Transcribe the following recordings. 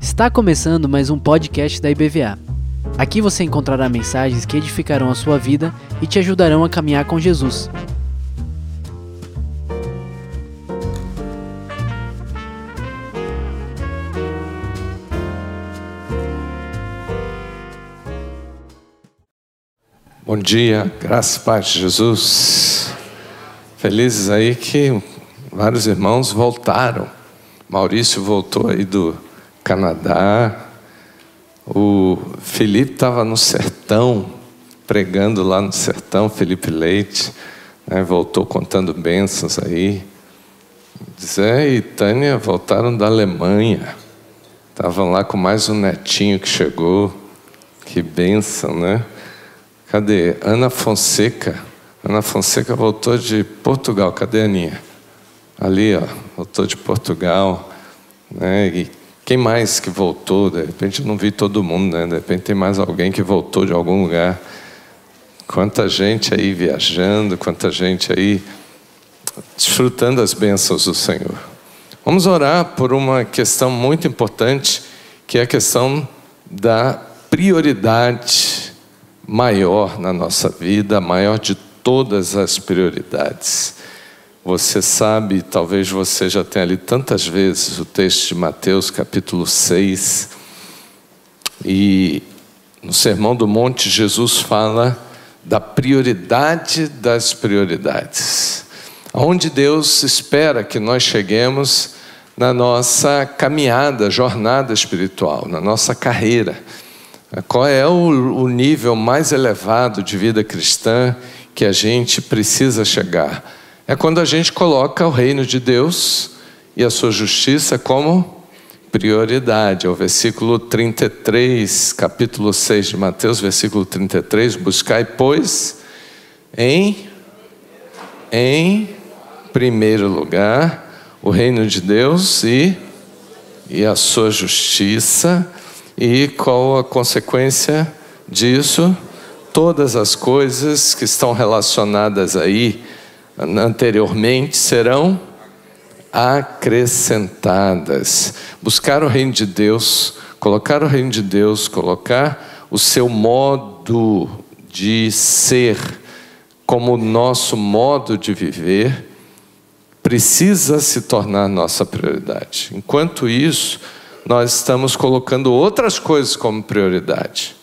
Está começando mais um podcast da IBVA. Aqui você encontrará mensagens que edificarão a sua vida e te ajudarão a caminhar com Jesus. Bom dia, graças e paz de Jesus. Felizes aí que vários irmãos voltaram. Maurício voltou aí do Canadá. O Felipe estava no sertão, pregando lá no sertão, Felipe Leite, né, voltou contando bênçãos aí. Zé e Tânia voltaram da Alemanha. Estavam lá com mais um netinho que chegou. Que bênção, né? Cadê? Ana Fonseca. Ana Fonseca voltou de Portugal. Cadê a Aninha? Ali, ó, voltou de Portugal. Né? E quem mais que voltou? De repente eu não vi todo mundo, né? De repente tem mais alguém que voltou de algum lugar. Quanta gente aí viajando, quanta gente aí desfrutando as bênçãos do Senhor. Vamos orar por uma questão muito importante, que é a questão da prioridade maior na nossa vida, maior de todas as prioridades. Você sabe, talvez você já tenha lido tantas vezes o texto de Mateus, capítulo 6, e no Sermão do Monte, Jesus fala da prioridade das prioridades. Onde Deus espera que nós cheguemos na nossa caminhada, jornada espiritual, na nossa carreira. Qual é o, nível mais elevado de vida cristã que a gente precisa chegar? É quando a gente coloca o reino de Deus e a sua justiça como prioridade. É o versículo 33, capítulo 6 de Mateus, versículo 33. Buscai, pois, em, em primeiro lugar o reino de Deus e, e a sua justiça e qual a consequência disso? Todas as coisas que estão relacionadas aí anteriormente serão acrescentadas. Buscar o reino de Deus, colocar o reino de Deus, colocar o seu modo de ser como o nosso modo de viver, precisa se tornar nossa prioridade. Enquanto isso, nós estamos colocando outras coisas como prioridade.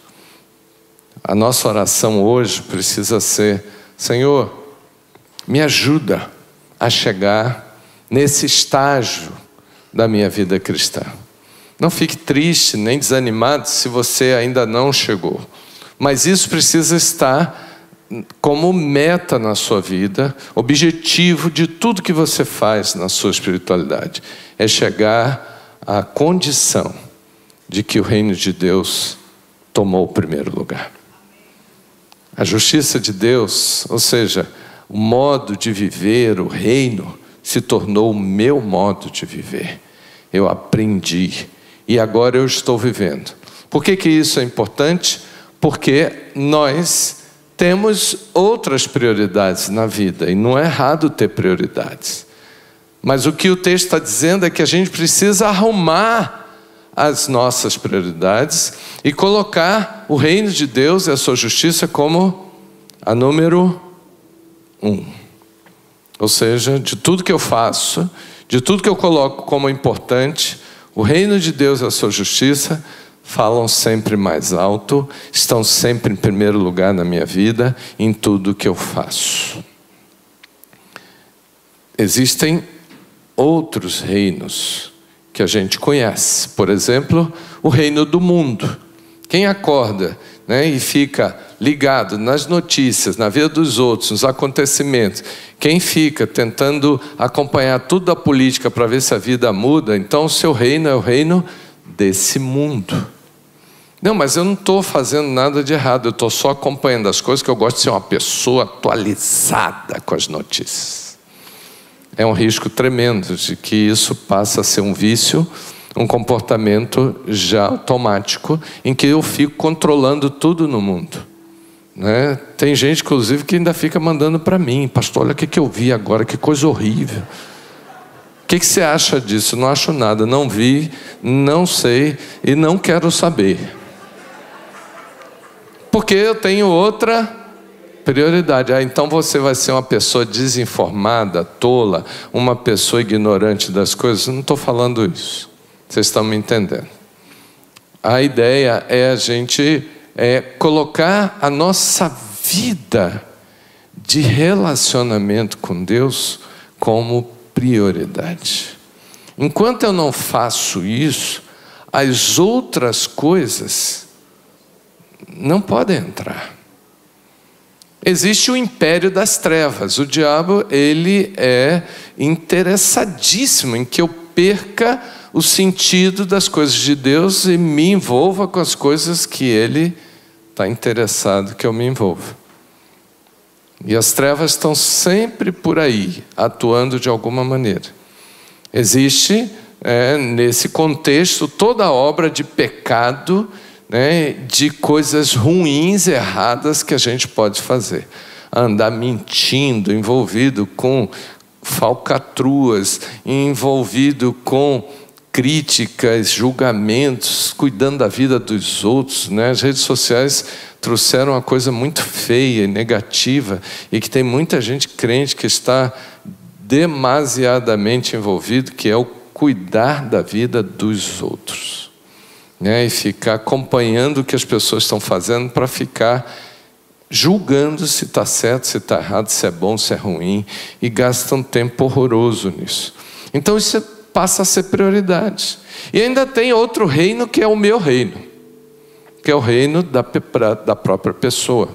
A nossa oração hoje precisa ser: Senhor, me ajuda a chegar nesse estágio da minha vida cristã. Não fique triste nem desanimado se você ainda não chegou, mas isso precisa estar como meta na sua vida, objetivo de tudo que você faz na sua espiritualidade, é chegar a condição de que o reino de Deus tomou o primeiro lugar. A justiça de Deus, ou seja, o modo de viver, o reino, se tornou o meu modo de viver. Eu aprendi e agora eu estou vivendo. Por que, que isso é importante? Porque nós temos outras prioridades na vida e não é errado ter prioridades. Mas o que o texto está dizendo é que a gente precisa arrumar as nossas prioridades e colocar o reino de Deus e a sua justiça como a número um. Ou seja, de tudo que eu faço, de tudo que eu coloco como importante, o reino de Deus e a sua justiça falam sempre mais alto, estão sempre em primeiro lugar na minha vida, em tudo que eu faço. Existem outros reinos que a gente conhece. Por exemplo, o reino do mundo. Quem acorda né, e fica ligado nas notícias, na vida dos outros, nos acontecimentos, quem fica tentando acompanhar tudo da política para ver se a vida muda, então o seu reino é o reino desse mundo. Não, mas eu não estou fazendo nada de errado, eu estou só acompanhando as coisas que eu gosto de ser uma pessoa atualizada com as notícias é um risco tremendo de que isso passa a ser um vício, um comportamento já automático, em que eu fico controlando tudo no mundo. Né? Tem gente, inclusive, que ainda fica mandando para mim, pastor, olha o que, que eu vi agora, que coisa horrível. que, que você acha disso? Não acho nada, não vi, não sei e não quero saber. Porque eu tenho outra prioridade. Ah, então você vai ser uma pessoa desinformada, tola, uma pessoa ignorante das coisas. Não estou falando isso. Vocês estão me entendendo? A ideia é a gente é, colocar a nossa vida de relacionamento com Deus como prioridade. Enquanto eu não faço isso, as outras coisas não podem entrar. Existe o império das trevas. O diabo, ele é interessadíssimo em que eu perca o sentido das coisas de Deus e me envolva com as coisas que ele está interessado que eu me envolva. E as trevas estão sempre por aí, atuando de alguma maneira. Existe, é, nesse contexto, toda a obra de pecado, né, de coisas ruins, erradas que a gente pode fazer. Andar mentindo, envolvido com falcatruas, envolvido com críticas, julgamentos, cuidando da vida dos outros. Né? As redes sociais trouxeram uma coisa muito feia e negativa e que tem muita gente crente que está demasiadamente envolvido, que é o cuidar da vida dos outros. Né? E ficar acompanhando o que as pessoas estão fazendo para ficar julgando se está certo, se está errado, se é bom, se é ruim, e gastam tempo horroroso nisso. Então isso é passa a ser prioridade. E ainda tem outro reino que é o meu reino, que é o reino da, da própria pessoa.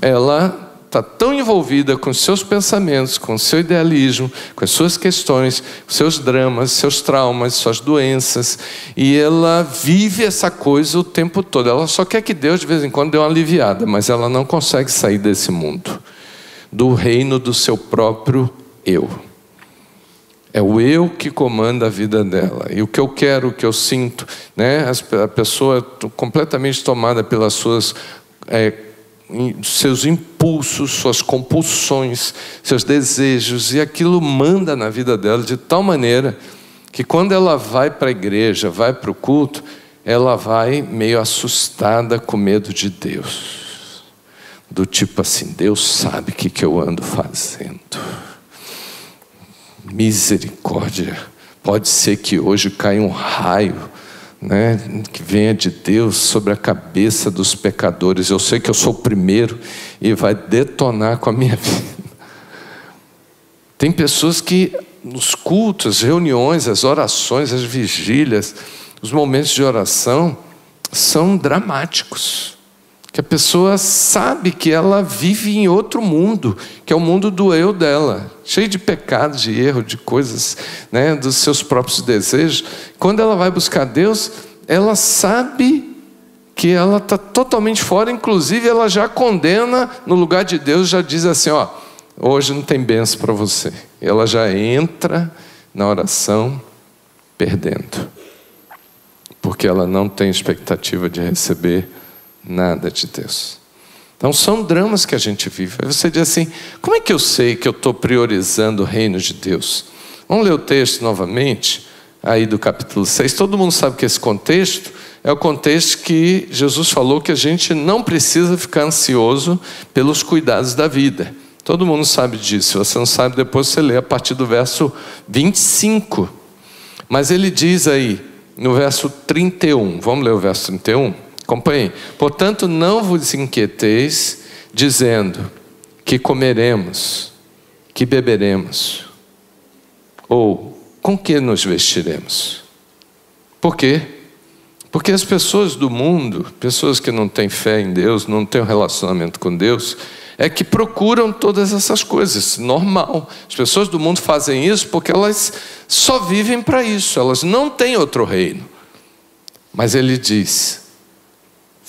Ela está tão envolvida com seus pensamentos, com seu idealismo, com as suas questões, seus dramas, seus traumas, suas doenças, e ela vive essa coisa o tempo todo. Ela só quer que Deus de vez em quando dê uma aliviada, mas ela não consegue sair desse mundo, do reino do seu próprio eu. É o eu que comanda a vida dela. E o que eu quero, o que eu sinto, né? a pessoa completamente tomada pelas suas é, seus impulsos, suas compulsões, seus desejos, e aquilo manda na vida dela de tal maneira que quando ela vai para a igreja, vai para o culto, ela vai meio assustada com medo de Deus. Do tipo assim, Deus sabe o que, que eu ando fazendo. Misericórdia. Pode ser que hoje caia um raio, né, que venha de Deus sobre a cabeça dos pecadores. Eu sei que eu sou o primeiro e vai detonar com a minha vida. Tem pessoas que nos cultos, reuniões, as orações, as vigílias, os momentos de oração são dramáticos que a pessoa sabe que ela vive em outro mundo, que é o mundo do eu dela, cheio de pecados, de erro, de coisas, né, dos seus próprios desejos. Quando ela vai buscar Deus, ela sabe que ela está totalmente fora, inclusive ela já condena no lugar de Deus, já diz assim: ó, hoje não tem benção para você. Ela já entra na oração perdendo, porque ela não tem expectativa de receber nada de Deus. Então são dramas que a gente vive. Aí você diz assim: como é que eu sei que eu estou priorizando o reino de Deus? Vamos ler o texto novamente, aí do capítulo 6. Todo mundo sabe que esse contexto é o contexto que Jesus falou que a gente não precisa ficar ansioso pelos cuidados da vida. Todo mundo sabe disso. Se você não sabe, depois você lê a partir do verso 25. Mas ele diz aí, no verso 31, vamos ler o verso 31? Acompanhe. Portanto, não vos inquieteis, dizendo que comeremos, que beberemos, ou com que nos vestiremos. Por quê? Porque as pessoas do mundo, pessoas que não têm fé em Deus, não têm um relacionamento com Deus, é que procuram todas essas coisas, normal. As pessoas do mundo fazem isso porque elas só vivem para isso, elas não têm outro reino. Mas ele diz: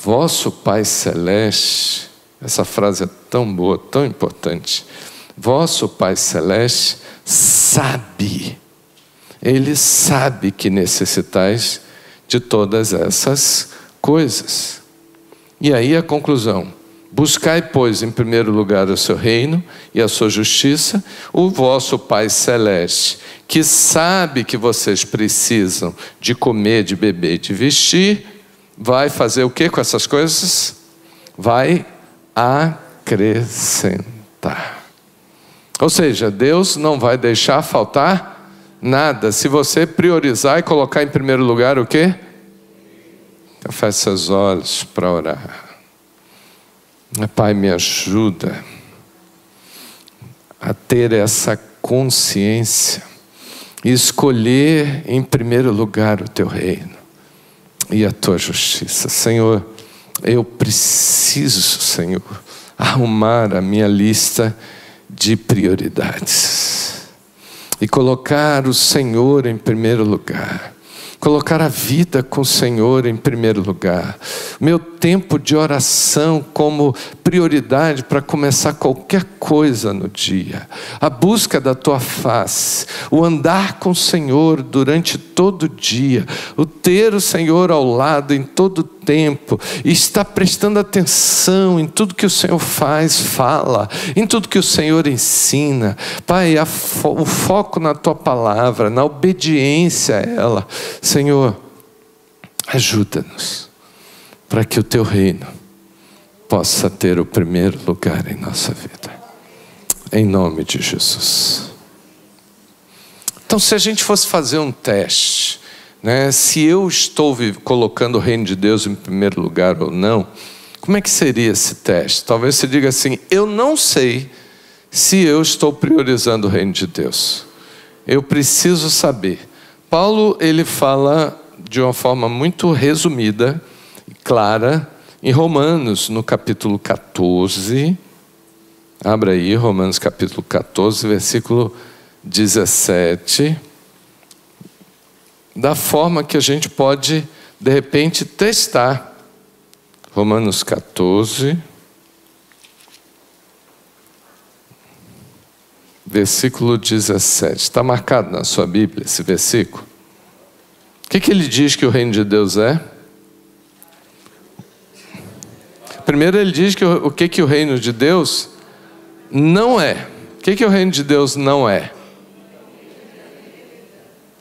Vosso Pai Celeste, essa frase é tão boa, tão importante. Vosso Pai Celeste sabe, Ele sabe que necessitais de todas essas coisas. E aí a conclusão: Buscai, pois, em primeiro lugar o seu reino e a sua justiça, o vosso Pai Celeste, que sabe que vocês precisam de comer, de beber, de vestir, vai fazer o que com essas coisas? Vai acrescentar. Ou seja, Deus não vai deixar faltar nada se você priorizar e colocar em primeiro lugar o quê? Feche seus olhos para orar. Pai, me ajuda a ter essa consciência e escolher em primeiro lugar o teu reino e a tua justiça. Senhor, eu preciso, Senhor, arrumar a minha lista de prioridades e colocar o Senhor em primeiro lugar. Colocar a vida com o Senhor em primeiro lugar, meu tempo de oração como prioridade para começar qualquer coisa no dia, a busca da tua face, o andar com o Senhor durante todo o dia, o ter o Senhor ao lado em todo o tempo e estar prestando atenção em tudo que o Senhor faz, fala, em tudo que o Senhor ensina. Pai, fo o foco na tua palavra, na obediência a ela. Senhor, ajuda-nos para que o teu reino possa ter o primeiro lugar em nossa vida. Em nome de Jesus. Então, se a gente fosse fazer um teste, né? Se eu estou colocando o reino de Deus em primeiro lugar ou não, como é que seria esse teste? Talvez você diga assim: eu não sei se eu estou priorizando o reino de Deus. Eu preciso saber. Paulo ele fala de uma forma muito resumida e clara em Romanos, no capítulo 14. Abra aí, Romanos capítulo 14, versículo 17 da forma que a gente pode, de repente, testar. Romanos 14, versículo 17. Está marcado na sua Bíblia esse versículo? O que, que ele diz que o reino de Deus é? Primeiro, ele diz que o, o que, que o reino de Deus não é. O que, que o reino de Deus não é?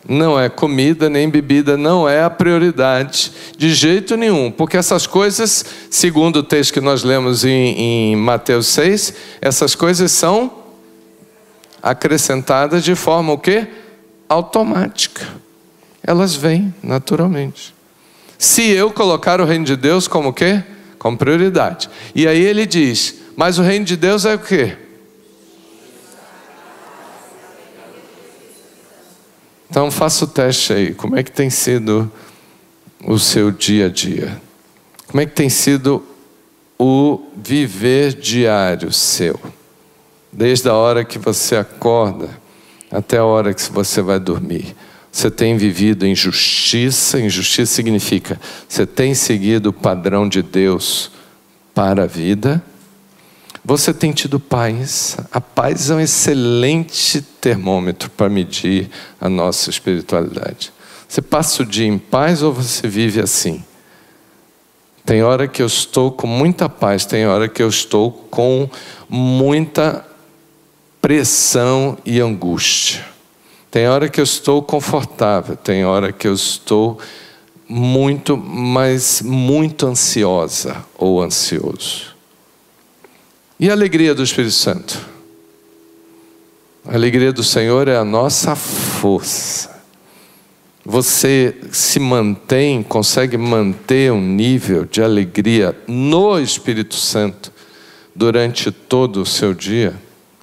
Não é comida nem bebida, não é a prioridade de jeito nenhum, porque essas coisas, segundo o texto que nós lemos em, em Mateus 6, essas coisas são acrescentadas de forma o quê? Automática. Elas vêm naturalmente. Se eu colocar o reino de Deus como o quê? Como prioridade. E aí ele diz: "Mas o reino de Deus é o quê? Então faça o teste aí. Como é que tem sido o seu dia a dia? Como é que tem sido o viver diário seu? Desde a hora que você acorda até a hora que você vai dormir. Você tem vivido em justiça. Injustiça significa você tem seguido o padrão de Deus para a vida você tem tido paz? A paz é um excelente termômetro para medir a nossa espiritualidade. Você passa o dia em paz ou você vive assim? Tem hora que eu estou com muita paz, tem hora que eu estou com muita pressão e angústia. Tem hora que eu estou confortável, tem hora que eu estou muito, mas muito ansiosa ou ansioso. E a alegria do Espírito Santo? A alegria do Senhor é a nossa força. Você se mantém, consegue manter um nível de alegria no Espírito Santo durante todo o seu dia?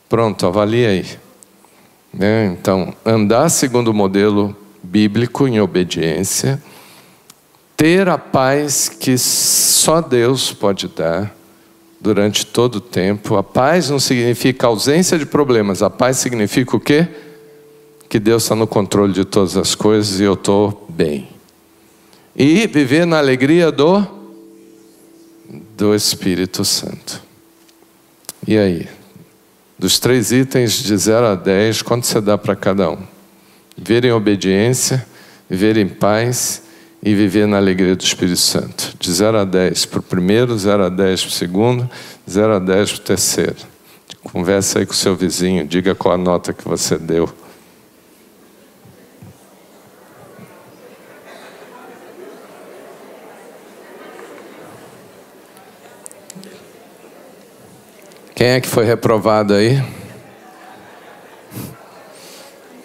Pronto, avalie aí. Né? Então, andar segundo o modelo bíblico em obediência, ter a paz que só Deus pode dar durante todo o tempo. A paz não significa ausência de problemas, a paz significa o quê? Que Deus está no controle de todas as coisas e eu estou bem. E viver na alegria do, do Espírito Santo. E aí? Dos três itens de 0 a 10, quanto você dá para cada um? Viver em obediência, viver em paz e viver na alegria do Espírito Santo. De 0 a 10 para o primeiro, 0 a 10 para o segundo, 0 a 10 para o terceiro. Conversa aí com o seu vizinho, diga qual a nota que você deu. Quem é que foi reprovado aí?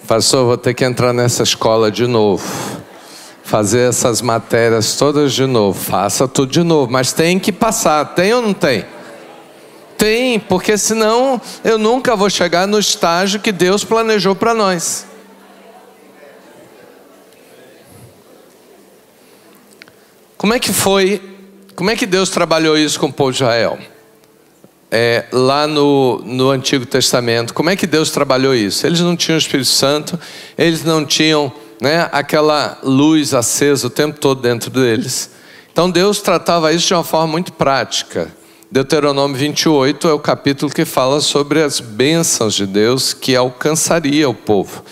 Pastor, vou ter que entrar nessa escola de novo. Fazer essas matérias todas de novo. Faça tudo de novo. Mas tem que passar. Tem ou não tem? Tem, porque senão eu nunca vou chegar no estágio que Deus planejou para nós. Como é que foi? Como é que Deus trabalhou isso com o povo de Israel? é, lá no, no Antigo Testamento, como é que Deus trabalhou isso? Eles não tinham o Espírito Santo, eles não tinham né, aquela luz acesa o tempo todo dentro deles. Então Deus tratava isso de uma forma muito prática. Deuteronômio 28 é o capítulo que fala sobre as bênçãos de Deus que alcançaria o povo.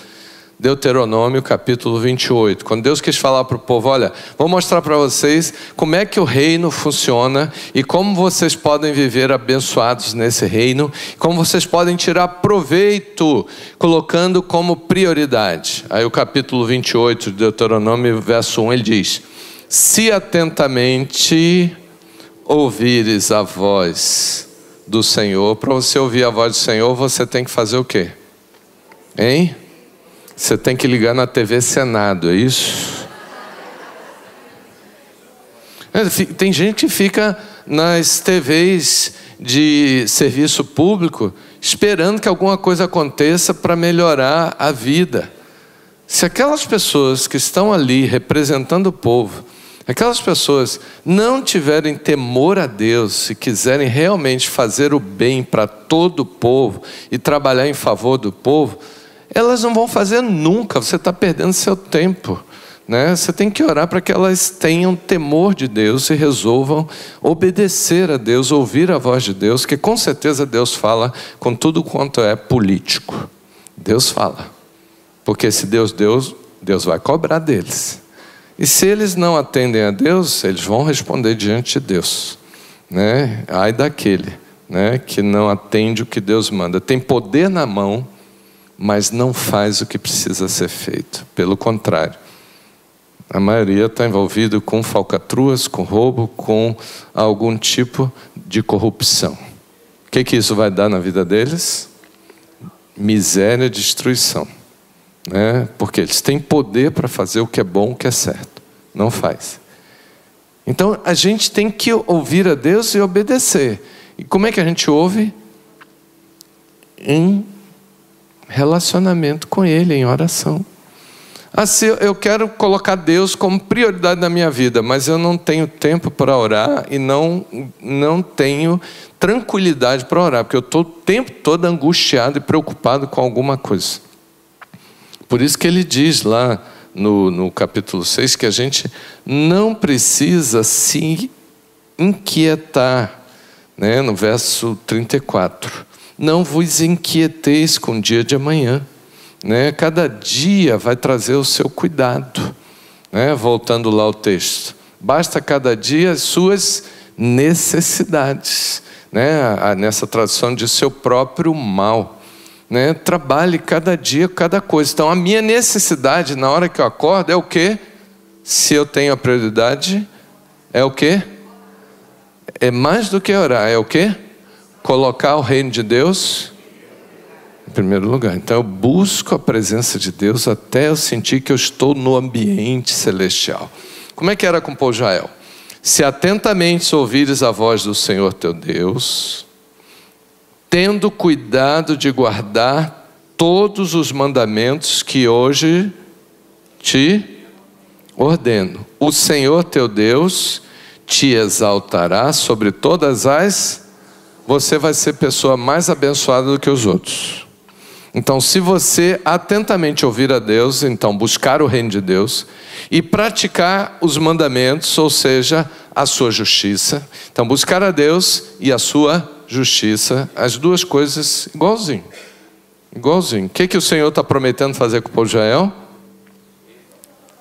Deuteronômio capítulo 28. Quando Deus quis falar para o povo: Olha, vou mostrar para vocês como é que o reino funciona e como vocês podem viver abençoados nesse reino, como vocês podem tirar proveito, colocando como prioridade. Aí o capítulo 28 de Deuteronômio, verso 1, ele diz: Se atentamente ouvires a voz do Senhor, para você ouvir a voz do Senhor, você tem que fazer o quê? Hein? Você tem que ligar na TV Senado, é isso? É, tem gente que fica nas TVs de serviço público esperando que alguma coisa aconteça para melhorar a vida. Se aquelas pessoas que estão ali representando o povo, aquelas pessoas não tiverem temor a Deus e quiserem realmente fazer o bem para todo o povo e trabalhar em favor do povo, elas não vão fazer nunca, você está perdendo seu tempo. Né? Você tem que orar para que elas tenham temor de Deus e resolvam obedecer a Deus, ouvir a voz de Deus, que com certeza Deus fala com tudo quanto é político. Deus fala. Porque se Deus Deus, Deus vai cobrar deles. E se eles não atendem a Deus, eles vão responder diante de Deus. Né? Ai daquele né, que não atende o que Deus manda. Tem poder na mão mas não faz o que precisa ser feito. Pelo contrário, a maioria está envolvido com falcatruas, com roubo, com algum tipo de corrupção. O que, que isso vai dar na vida deles? Miséria e destruição. Né? Porque eles têm poder para fazer o que é bom, o que é certo. Não faz. Então a gente tem que ouvir a Deus e obedecer. E como é que a gente ouve? Em relacionamento com Ele, em oração. Assim, eu quero colocar Deus como prioridade na minha vida, mas eu não tenho tempo para orar e não, não tenho tranquilidade para orar, porque eu estou o tempo todo angustiado e preocupado com alguma coisa. Por isso que ele diz lá no, no capítulo 6 que a gente não precisa se inquietar, né, no verso 34 não vos inquieteis com o dia de amanhã. Né? Cada dia vai trazer o seu cuidado. Né? Voltando lá ao texto. Basta cada dia as suas necessidades. Né? Nessa tradução de seu próprio mal. Né? Trabalhe cada dia, cada coisa. Então, a minha necessidade na hora que eu acordo é o quê? Se eu tenho a prioridade, é o quê? É mais do que orar, é o quê? Colocar o reino de Deus em primeiro lugar. Então eu busco a presença de Deus até eu sentir que eu estou no ambiente celestial. Como é que era com de Israel? Se atentamente ouvires a voz do Senhor teu Deus, tendo cuidado de guardar todos os mandamentos que hoje te ordeno, o Senhor teu Deus te exaltará sobre todas as você vai ser pessoa mais abençoada do que os outros. Então, se você atentamente ouvir a Deus, então buscar o reino de Deus e praticar os mandamentos, ou seja, a sua justiça. Então, buscar a Deus e a sua justiça, as duas coisas igualzinho. Igualzinho. O que, que o Senhor está prometendo fazer com o povo de Israel?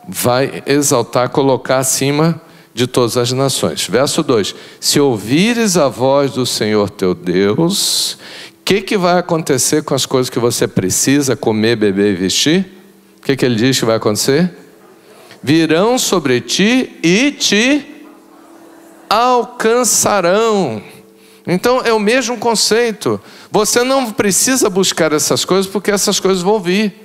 vai exaltar, colocar acima de todas as nações. Verso 2: Se ouvires a voz do Senhor teu Deus, o que, que vai acontecer com as coisas que você precisa comer, beber e vestir? O que, que ele diz que vai acontecer? Virão sobre ti e te alcançarão. Então é o mesmo conceito. Você não precisa buscar essas coisas porque essas coisas vão vir.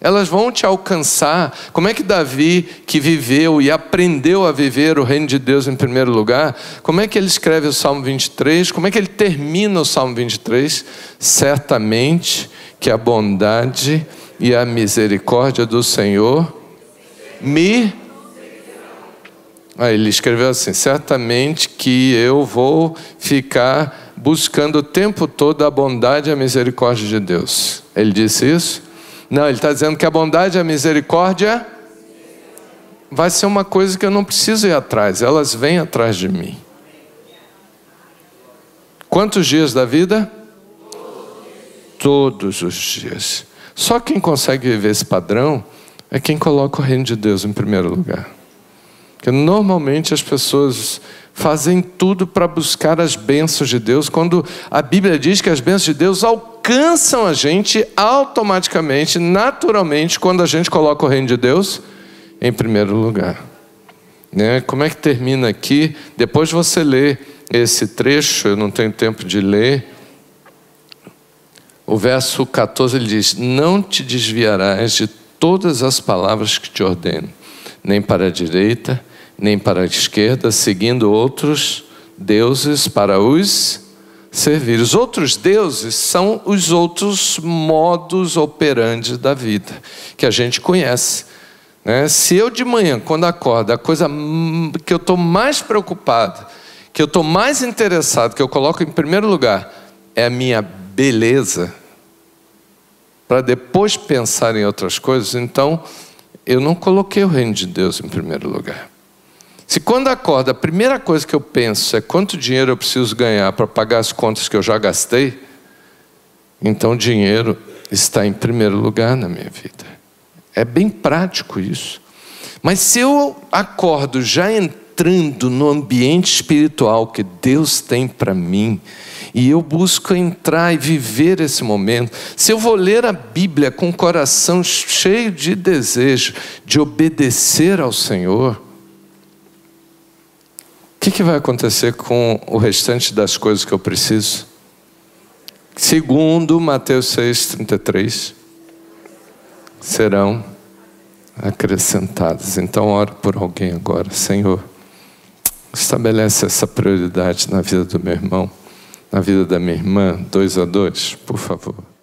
Elas vão te alcançar. Como é que Davi, que viveu e aprendeu a viver o reino de Deus em primeiro lugar, como é que ele escreve o Salmo 23? Como é que ele termina o Salmo 23? Certamente que a bondade e a misericórdia do Senhor me. Aí ele escreveu assim: certamente que eu vou ficar buscando o tempo todo a bondade e a misericórdia de Deus. Ele disse isso? Não, ele está dizendo que a bondade e a misericórdia vai ser uma coisa que eu não preciso ir atrás, elas vêm atrás de mim. Quantos dias da vida? Todos os dias. Só quem consegue viver esse padrão é quem coloca o reino de Deus em primeiro lugar. Porque normalmente as pessoas fazem tudo para buscar as bênçãos de Deus, quando a Bíblia diz que as bênçãos de Deus alcançam a gente automaticamente, naturalmente, quando a gente coloca o reino de Deus em primeiro lugar. Né? Como é que termina aqui? Depois de você ler esse trecho, eu não tenho tempo de ler. O verso 14 ele diz: Não te desviarás de todas as palavras que te ordeno, nem para a direita, nem para a esquerda, seguindo outros deuses para os servir. Os outros deuses são os outros modos operantes da vida, que a gente conhece. Né? Se eu de manhã, quando acordo, a coisa que eu estou mais preocupado, que eu estou mais interessado, que eu coloco em primeiro lugar, é a minha beleza, para depois pensar em outras coisas, então eu não coloquei o reino de Deus em primeiro lugar. Se quando acordo, a primeira coisa que eu penso é quanto dinheiro eu preciso ganhar para pagar as contas que eu já gastei, então dinheiro está em primeiro lugar na minha vida. É bem prático isso. Mas se eu acordo já entrando no ambiente espiritual que Deus tem para mim, e eu busco entrar e viver esse momento, se eu vou ler a Bíblia com o coração cheio de desejo de obedecer ao Senhor, que, que vai acontecer com o restante das coisas que eu preciso? Segundo Mateus 6,33, serão acrescentadas. Então, oro por alguém agora, Senhor. Estabelece essa prioridade na vida do meu irmão, na vida da minha irmã, dois a dois, por favor.